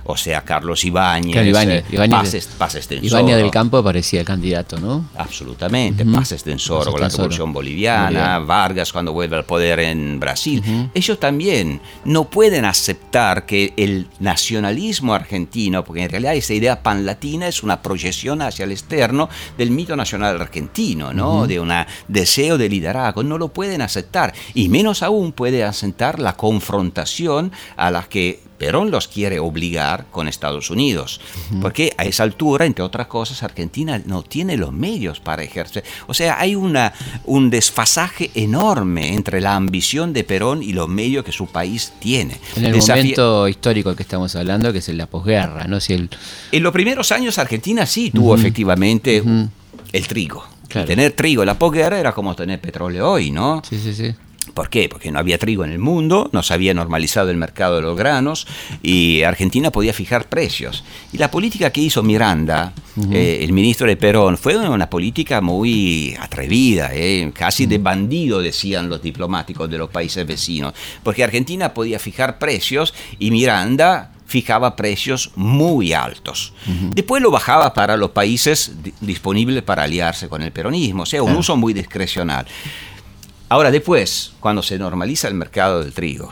O sea, Carlos Ibáñez, Ibáñez, Ibáñez, Paz, Ibáñez del Campo parecía el candidato, ¿no? Absolutamente, Paz Estensor con la revolución boliviana, Vargas cuando vuelve al poder en Brasil ellos también no pueden aceptar que el nacionalismo argentino, porque en realidad esa idea panlatina es una proyección hacia el externo del mito nacional argentino, ¿no? De un deseo de liderazgo, no lo pueden aceptar. Y menos aún puede aceptar la confrontación a la que Perón los quiere obligar con Estados Unidos, porque a esa altura, entre otras cosas, Argentina no tiene los medios para ejercer. O sea, hay una, un desfasaje enorme entre la ambición de Perón y los medios que su país tiene. En el momento histórico que estamos hablando, que es la posguerra, ¿no? Si el... En los primeros años Argentina sí tuvo efectivamente el trigo. Tener trigo en la posguerra era como tener petróleo hoy, ¿no? Sí, sí, sí. ¿Por qué? Porque no había trigo en el mundo, no se había normalizado el mercado de los granos y Argentina podía fijar precios. Y la política que hizo Miranda, eh, el ministro de Perón, fue una política muy atrevida, eh, casi de bandido, decían los diplomáticos de los países vecinos, porque Argentina podía fijar precios y Miranda fijaba precios muy altos. Después lo bajaba para los países disponibles para aliarse con el peronismo, o sea, un uso muy discrecional. Ahora después, cuando se normaliza el mercado del trigo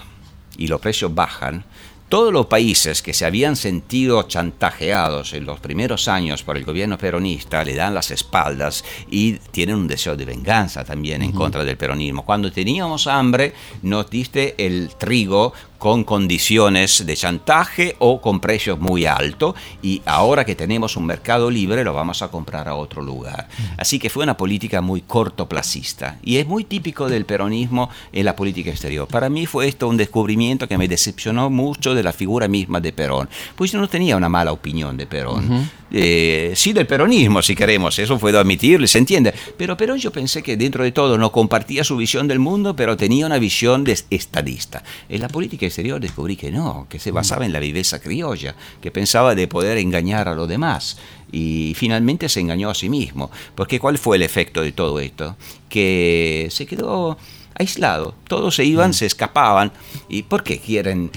y los precios bajan, todos los países que se habían sentido chantajeados en los primeros años por el gobierno peronista le dan las espaldas y tienen un deseo de venganza también en contra del peronismo. Cuando teníamos hambre, nos diste el trigo con condiciones de chantaje o con precios muy altos y ahora que tenemos un mercado libre lo vamos a comprar a otro lugar. Así que fue una política muy cortoplacista y es muy típico del peronismo en la política exterior. Para mí fue esto un descubrimiento que me decepcionó mucho de la figura misma de Perón, pues yo no tenía una mala opinión de Perón. Eh, sí del peronismo, si queremos, eso puedo admitirlo, se entiende. Pero Perón yo pensé que dentro de todo no compartía su visión del mundo, pero tenía una visión de estadista. En la política exterior descubrí que no, que se basaba en la viveza criolla, que pensaba de poder engañar a los demás. Y finalmente se engañó a sí mismo. Porque ¿cuál fue el efecto de todo esto? Que se quedó aislado. Todos se iban, se escapaban. ¿Y por qué quieren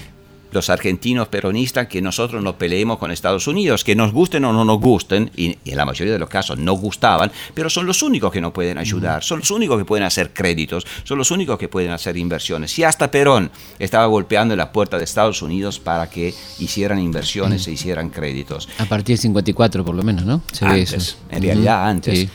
los argentinos peronistas que nosotros nos peleemos con Estados Unidos, que nos gusten o no nos gusten, y, en la mayoría de los casos no gustaban, pero son los únicos que nos pueden ayudar, son los únicos que pueden hacer créditos, son los únicos que pueden hacer inversiones. Y hasta Perón estaba golpeando en la puerta de Estados Unidos para que hicieran inversiones e hicieran créditos. A partir del 54 por lo menos, ¿no? Se antes, en realidad antes.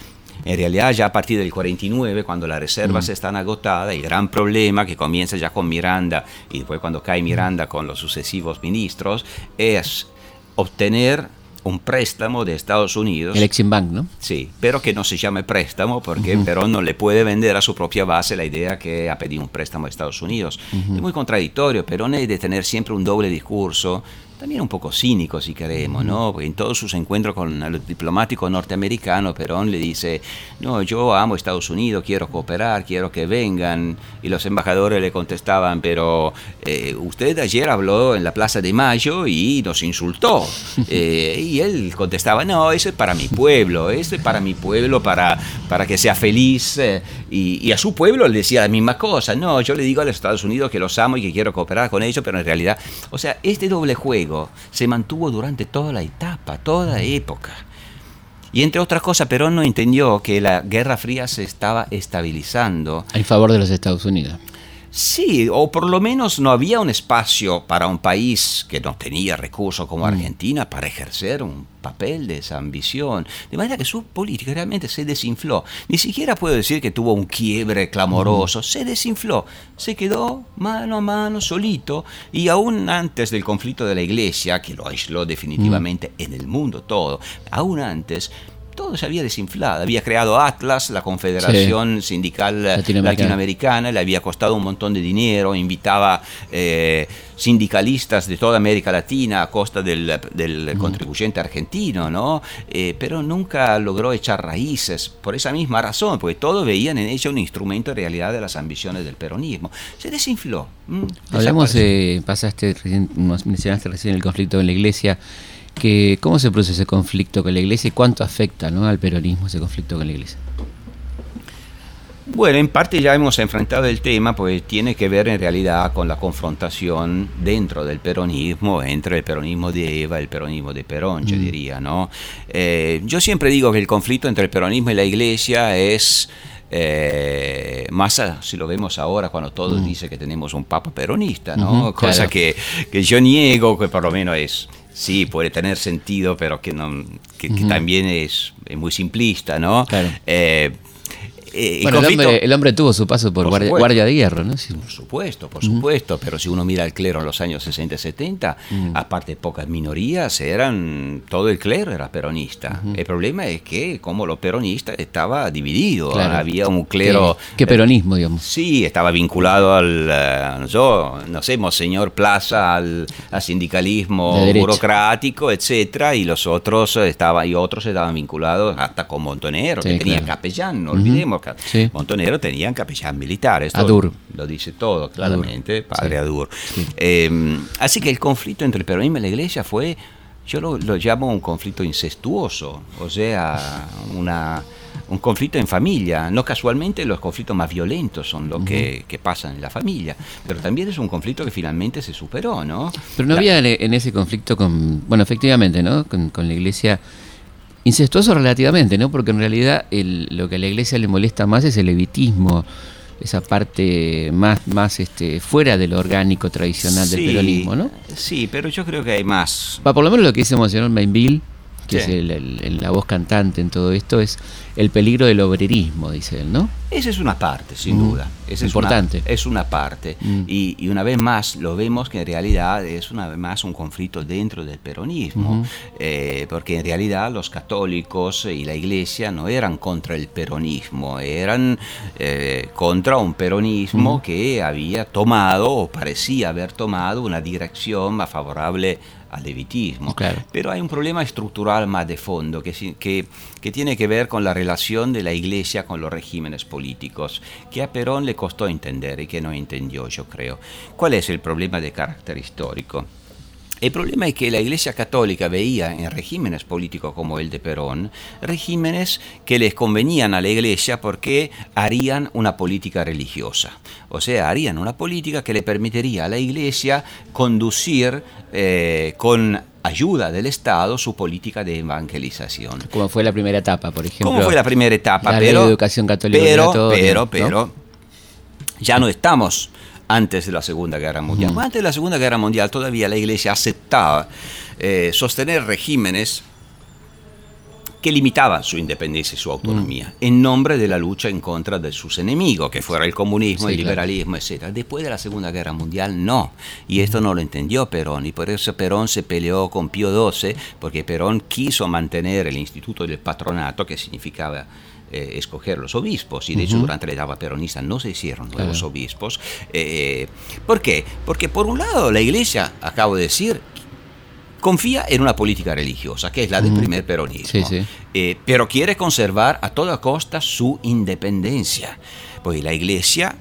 En realidad ya a partir del 49, cuando las reservas están agotadas, el gran problema que comienza ya con Miranda y después cuando cae Miranda con los sucesivos ministros es obtener un préstamo de Estados Unidos. El Exim Bank, ¿no? Sí, pero que no se llame préstamo porque Perón no le puede vender a su propia base la idea que ha pedido un préstamo de Estados Unidos. Es muy contradictorio. Perón es de tener siempre un doble discurso también un poco cínico si queremos, ¿no? Porque en todos sus encuentros con el diplomático norteamericano, Perón le dice, no, yo amo Estados Unidos, quiero cooperar, quiero que vengan. Y los embajadores le contestaban, pero eh, usted ayer habló en la Plaza de Mayo y nos insultó. Eh, y él contestaba, no, eso es para mi pueblo, eso es para mi pueblo, para, para que sea feliz. Eh, y, y, a su pueblo le decía la misma cosa, no, yo le digo a los Estados Unidos que los amo y que quiero cooperar con ellos, pero en realidad, o sea, este doble juego, se mantuvo durante toda la etapa, toda época. Y entre otras cosas, Perón no entendió que la Guerra Fría se estaba estabilizando. En favor de los Estados Unidos. Sí, o por lo menos no había un espacio para un país que no tenía recursos como mm. Argentina para ejercer un papel de esa ambición. De manera que su política realmente se desinfló. Ni siquiera puedo decir que tuvo un quiebre clamoroso, mm. se desinfló, se quedó mano a mano, solito, y aún antes del conflicto de la iglesia, que lo aisló definitivamente mm. en el mundo todo, aún antes, todo se había desinflado. Había creado Atlas, la Confederación Sindical Latinoamericana. le había costado un montón de dinero, invitaba eh, sindicalistas de toda América Latina a costa del, contribuyente argentino, ¿no? Eh, pero nunca logró echar raíces por esa misma razón, porque todos veían en ella un instrumento en realidad de las ambiciones del peronismo. Se desinfló. Hablamos, pasaste, mencionaste recién el conflicto en la iglesia que cómo se produce ese conflicto con la iglesia y cuánto afecta ¿no? al peronismo ese conflicto con la iglesia. Bueno, en parte ya hemos enfrentado el tema, pues tiene que ver en realidad con la confrontación dentro del peronismo, entre el peronismo de Eva y el peronismo de Perón, yo mm. diría, ¿no? Eh, yo siempre digo que el conflicto entre el peronismo y la iglesia es... Eh, más si lo vemos ahora cuando todos mm. dicen que tenemos un papa peronista, ¿no? Cosa que, que, yo niego, que por lo menos es sí, puede tener sentido, pero que, no, que, también es, muy simplista, ¿no? Claro. Eh, eh, el, hombre, tuvo su paso por, guardia, de hierro, ¿no? Por supuesto, por supuesto, pero si uno mira el clero en los años 60 y 70, aparte de pocas minorías, eran todo el clero era peronista. El problema es que como los peronistas estaba dividido, había un clero... ¿Qué, peronismo, digamos? Sí, estaba vinculado al, eh, yo, no sé, Monseñor Plaza, al, sindicalismo burocrático, etcétera, y los otros estaban, y otros estaban vinculados hasta con Montonero, que tenía capellán, no olvidemos Montonero tenía capellán militar. Esto Adur. Lo dice todo, claramente, padre Adur. Eh, así que el conflicto entre el peronismo y la iglesia fue, yo lo, llamo un conflicto incestuoso, o sea, una un conflicto en familia. No casualmente los conflictos más violentos son los que, pasan en la familia, pero también es un conflicto que finalmente se superó, ¿no? Pero no había en ese conflicto con, bueno, efectivamente, ¿no? Con, con la iglesia incestuoso relativamente, ¿no? Porque en realidad lo que a la iglesia le molesta más es el evitismo, esa parte más, más este, fuera del orgánico tradicional del peronismo, ¿no? Sí, pero yo creo que hay más. por lo menos lo que dice Monseñor Mainville, que es la voz cantante en todo esto, es el peligro del obrerismo, dice él, ¿no? Esa es una parte, sin mm. duda. es Importante. es una parte. Mm. Y, una vez más lo vemos que en realidad es una vez más un conflicto dentro del peronismo, eh, porque en realidad los católicos y la iglesia no eran contra el peronismo, eran eh, contra un peronismo que había tomado o parecía haber tomado una dirección más favorable al levitismo. Pero hay un problema estructural más de fondo que, que, que, tiene que ver con la relación de la Iglesia con los regímenes políticos, que a Perón le costó entender y que no entendió, yo creo. ¿Cuál es el problema de carácter histórico? El problema es que la Iglesia Católica veía en regímenes políticos como el de Perón, regímenes que les convenían a la Iglesia porque harían una política religiosa. O sea, harían una política que le permitiría a la Iglesia conducir eh, con ayuda del Estado su política de evangelización. Como fue la primera etapa, por ejemplo. Como fue la primera etapa, la pero, educación católica pero, pero, pero, ya no estamos antes de la Segunda Guerra Mundial. Antes de la Segunda Guerra Mundial todavía la Iglesia aceptaba eh, sostener regímenes que limitaban su independencia y su autonomía en nombre de la lucha en contra de sus enemigos, que fuera el comunismo, el liberalismo, etc. Después de la Segunda Guerra Mundial, no. Y esto no lo entendió Perón, y por eso Perón se peleó con Pío XII, porque Perón quiso mantener el instituto del patronato, que significaba eh, escoger los obispos, y de hecho durante la etapa peronista no se hicieron nuevos obispos. Eh, ¿Por qué? Porque por un lado la iglesia, acabo de decir, confía en una política religiosa, que es la del primer peronismo, eh, pero quiere conservar a toda costa su independencia. Pues la iglesia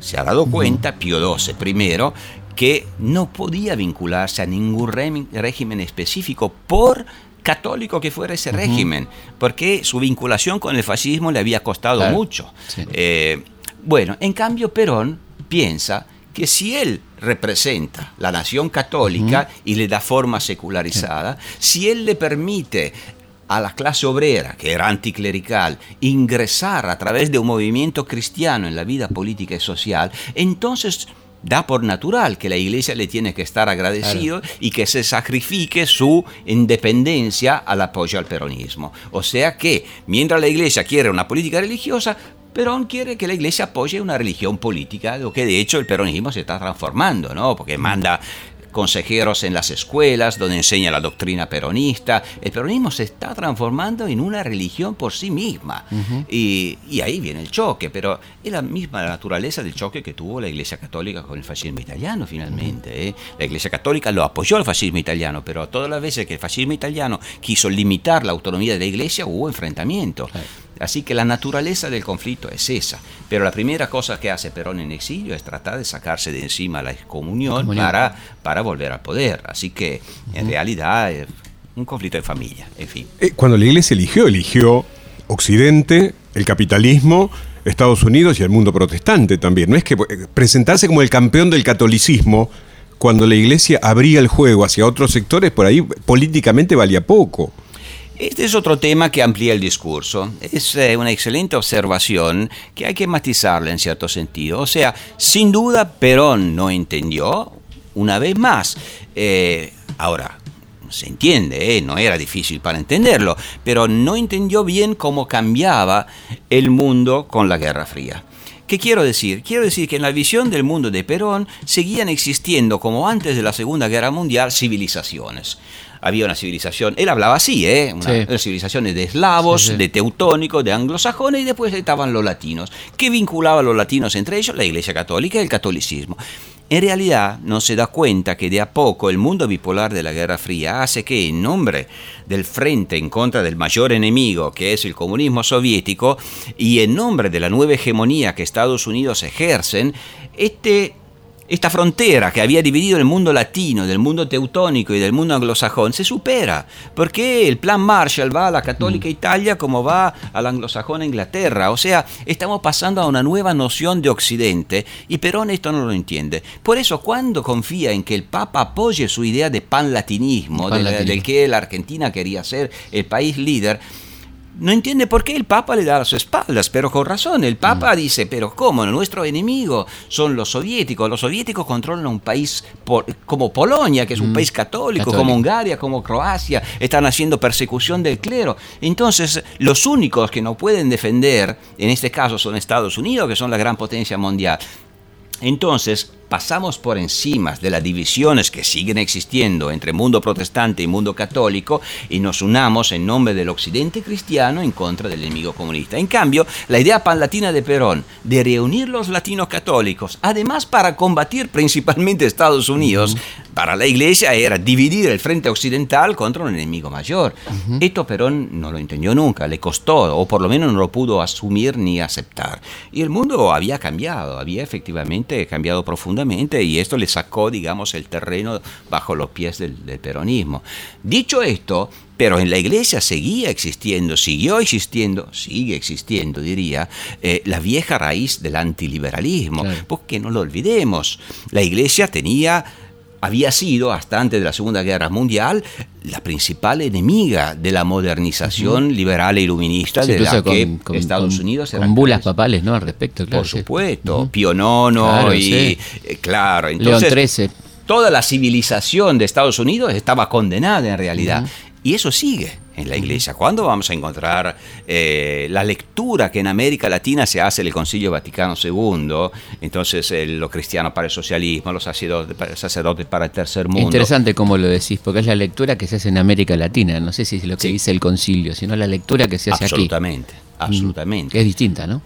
se ha dado cuenta, Pío XII primero, que no podía vincularse a ningún régimen específico por católico que fuera ese régimen, porque su vinculación con el fascismo le había costado mucho. Eh, bueno, en cambio Perón piensa que si él representa la nación católica y le da forma secularizada, si él le permite a la clase obrera, que era anticlerical, ingresar a través de un movimiento cristiano en la vida política y social, entonces da por natural que la iglesia le tiene que estar agradecido y que se sacrifique su independencia al apoyo al peronismo. O sea que mientras la iglesia quiere una política religiosa, Perón quiere que la iglesia apoye una religión política, lo que de hecho el peronismo se está transformando, ¿no? Porque manda consejeros en las escuelas donde enseña la doctrina peronista. El peronismo se está transformando en una religión por sí misma. y, ahí viene el choque, pero es la misma naturaleza del choque que tuvo la Iglesia Católica con el fascismo italiano finalmente. ¿eh? La Iglesia Católica lo apoyó al fascismo italiano, pero todas las veces que el fascismo italiano quiso limitar la autonomía de la Iglesia hubo enfrentamiento. Así que la naturaleza del conflicto es esa. Pero la primera cosa que hace Perón en exilio es tratar de sacarse de encima la excomunión para, para volver al poder. Así que en realidad es un conflicto de familia, en fin. Eh, cuando la iglesia eligió, eligió Occidente, el capitalismo, Estados Unidos y el mundo protestante también. No es que eh, presentarse como el campeón del catolicismo cuando la iglesia abría el juego hacia otros sectores, por ahí políticamente valía poco. Este es otro tema que amplía el discurso. Es eh, una excelente observación que hay que matizarla en cierto sentido. O sea, sin duda Perón no entendió, una vez más. Eh, ahora, se entiende, eh, no era difícil para entenderlo, pero no entendió bien cómo cambiaba el mundo con la Guerra Fría. ¿Qué quiero decir? Quiero decir que en la visión del mundo de Perón seguían existiendo, como antes de la Segunda Guerra Mundial, civilizaciones había una civilización, él hablaba así, ¿eh? Una, civilizaciones de eslavos, de teutónicos, de anglosajones y después estaban los latinos. ¿Qué vinculaba a los latinos entre ellos? La Iglesia Católica y el catolicismo. En realidad no se da cuenta que de a poco el mundo bipolar de la Guerra Fría hace que en nombre del frente en contra del mayor enemigo que es el comunismo soviético y en nombre de la nueva hegemonía que Estados Unidos ejercen, este esta frontera que había dividido el mundo latino del mundo teutónico y del mundo anglosajón se supera, porque el plan Marshall va a la católica mm. Italia como va al anglosajón Inglaterra. O sea, estamos pasando a una nueva noción de Occidente y Perón esto no lo entiende. Por eso, cuando confía en que el Papa apoye su idea de panlatinismo, del, del que la Argentina quería ser el país líder, no entiende por qué el Papa le da las espaldas, pero con razón. El Papa mm. dice, pero ¿cómo? Nuestro enemigo son los soviéticos. Los soviéticos controlan un país como Polonia, que es un mm. país católico, como Hungría, como Croacia. Están haciendo persecución del clero. Entonces, los únicos que no pueden defender, en este caso, son Estados Unidos, que son la gran potencia mundial. Entonces, pasamos por encima de las divisiones que siguen existiendo entre mundo protestante y mundo católico y nos unamos en nombre del occidente cristiano en contra del enemigo comunista. En cambio, la idea panlatina de Perón de reunir los latinos católicos, además para combatir principalmente Estados Unidos, para la iglesia era dividir el frente occidental contra un enemigo mayor. Esto Perón no lo entendió nunca, le costó, o por lo menos no lo pudo asumir ni aceptar. Y el mundo había cambiado, había efectivamente cambiado profundamente y esto le sacó, digamos, el terreno bajo los pies del, peronismo. Dicho esto, pero en la iglesia seguía existiendo, siguió existiendo, sigue existiendo, diría, eh, la vieja raíz del antiliberalismo, porque no lo olvidemos, la iglesia tenía había sido, hasta antes de la Segunda Guerra Mundial, la principal enemiga de la modernización liberal e iluminista de la que Estados Unidos era. Con bulas papales, ¿no? Al respecto, claro. Por supuesto, Pío IX y. Eh, claro, entonces. León XIII. Toda la civilización de Estados Unidos estaba condenada en realidad. Y eso sigue en la iglesia. ¿Cuándo vamos a encontrar eh, la lectura que en América Latina se hace el Concilio Vaticano II? Entonces, los cristianos para el socialismo, los sacerdotes para el tercer mundo. Interesante como lo decís, porque es la lectura que se hace en América Latina. No sé si es lo que dice el concilio, sino la lectura que se hace aquí. Absolutamente, absolutamente. Es distinta, ¿no?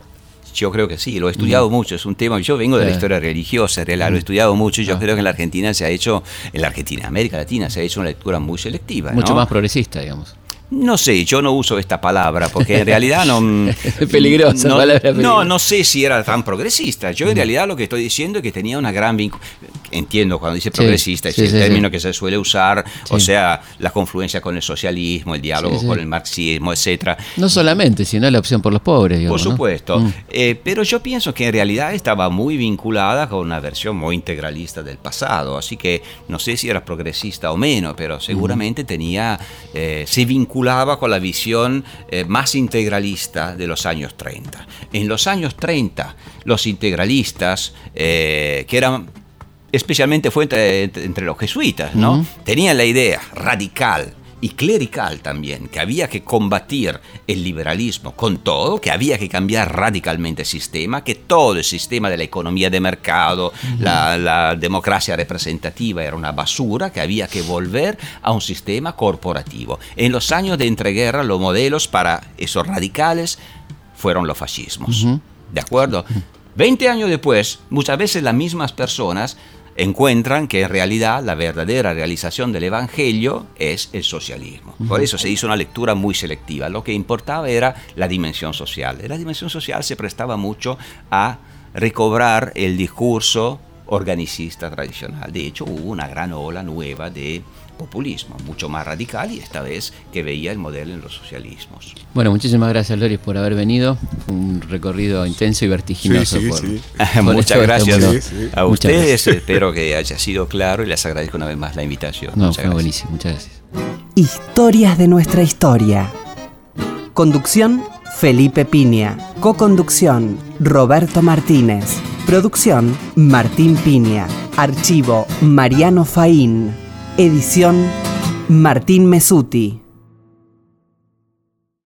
Yo creo que sí, lo he estudiado mucho, es un tema, yo vengo de la historia religiosa, lo he estudiado mucho y yo ah. creo que en la Argentina se ha hecho, en la Argentina, América Latina se ha hecho una lectura muy selectiva. Mucho más progresista, digamos. No sé, yo no uso esta palabra porque en realidad no... es peligrosa. No, palabra no, no sé si era tan progresista. Yo en realidad lo que estoy diciendo es que tenía una gran Entiendo cuando dice progresista, es el término que se suele usar, o sea, la confluencia con el socialismo, el diálogo con el marxismo, etcétera. No solamente, sino la opción por los pobres. por supuesto. Mm. Eh, pero yo pienso que en realidad estaba muy vinculada con una versión muy integralista del pasado. Así que no sé si era progresista o menos, pero seguramente tenía, eh, se vinculaba con la visión eh, más integralista de los años 30. En los años 30, los integralistas, eh, que eran especialmente fue entre, los jesuitas, ¿no? Tenían la idea radical y clerical también, que había que combatir el liberalismo con todo, que había que cambiar radicalmente el sistema, que todo el sistema de la economía de mercado, la, democracia representativa era una basura, que había que volver a un sistema corporativo. En los años de entreguerra, los modelos para esos radicales fueron los fascismos. ¿De acuerdo? Veinte años después, muchas veces las mismas personas encuentran que en realidad la verdadera realización del Evangelio es el socialismo. Por eso se hizo una lectura muy selectiva. Lo que importaba era la dimensión social. La dimensión social se prestaba mucho a recobrar el discurso organicista tradicional. De hecho, hubo una gran ola nueva de populismo, mucho más radical y esta vez que veía el modelo en los socialismos. Bueno, muchísimas gracias Loris por haber venido. Un recorrido intenso y vertiginoso. Muchas gracias a ustedes. Espero que haya sido claro y les agradezco una vez más la invitación. No, fue buenísimo. Muchas gracias. Historias de nuestra historia. Conducción Felipe Piña. Co-conducción Roberto Martínez. Producción Martín Piña. Archivo Mariano Faín. Edición Martín Mesuti.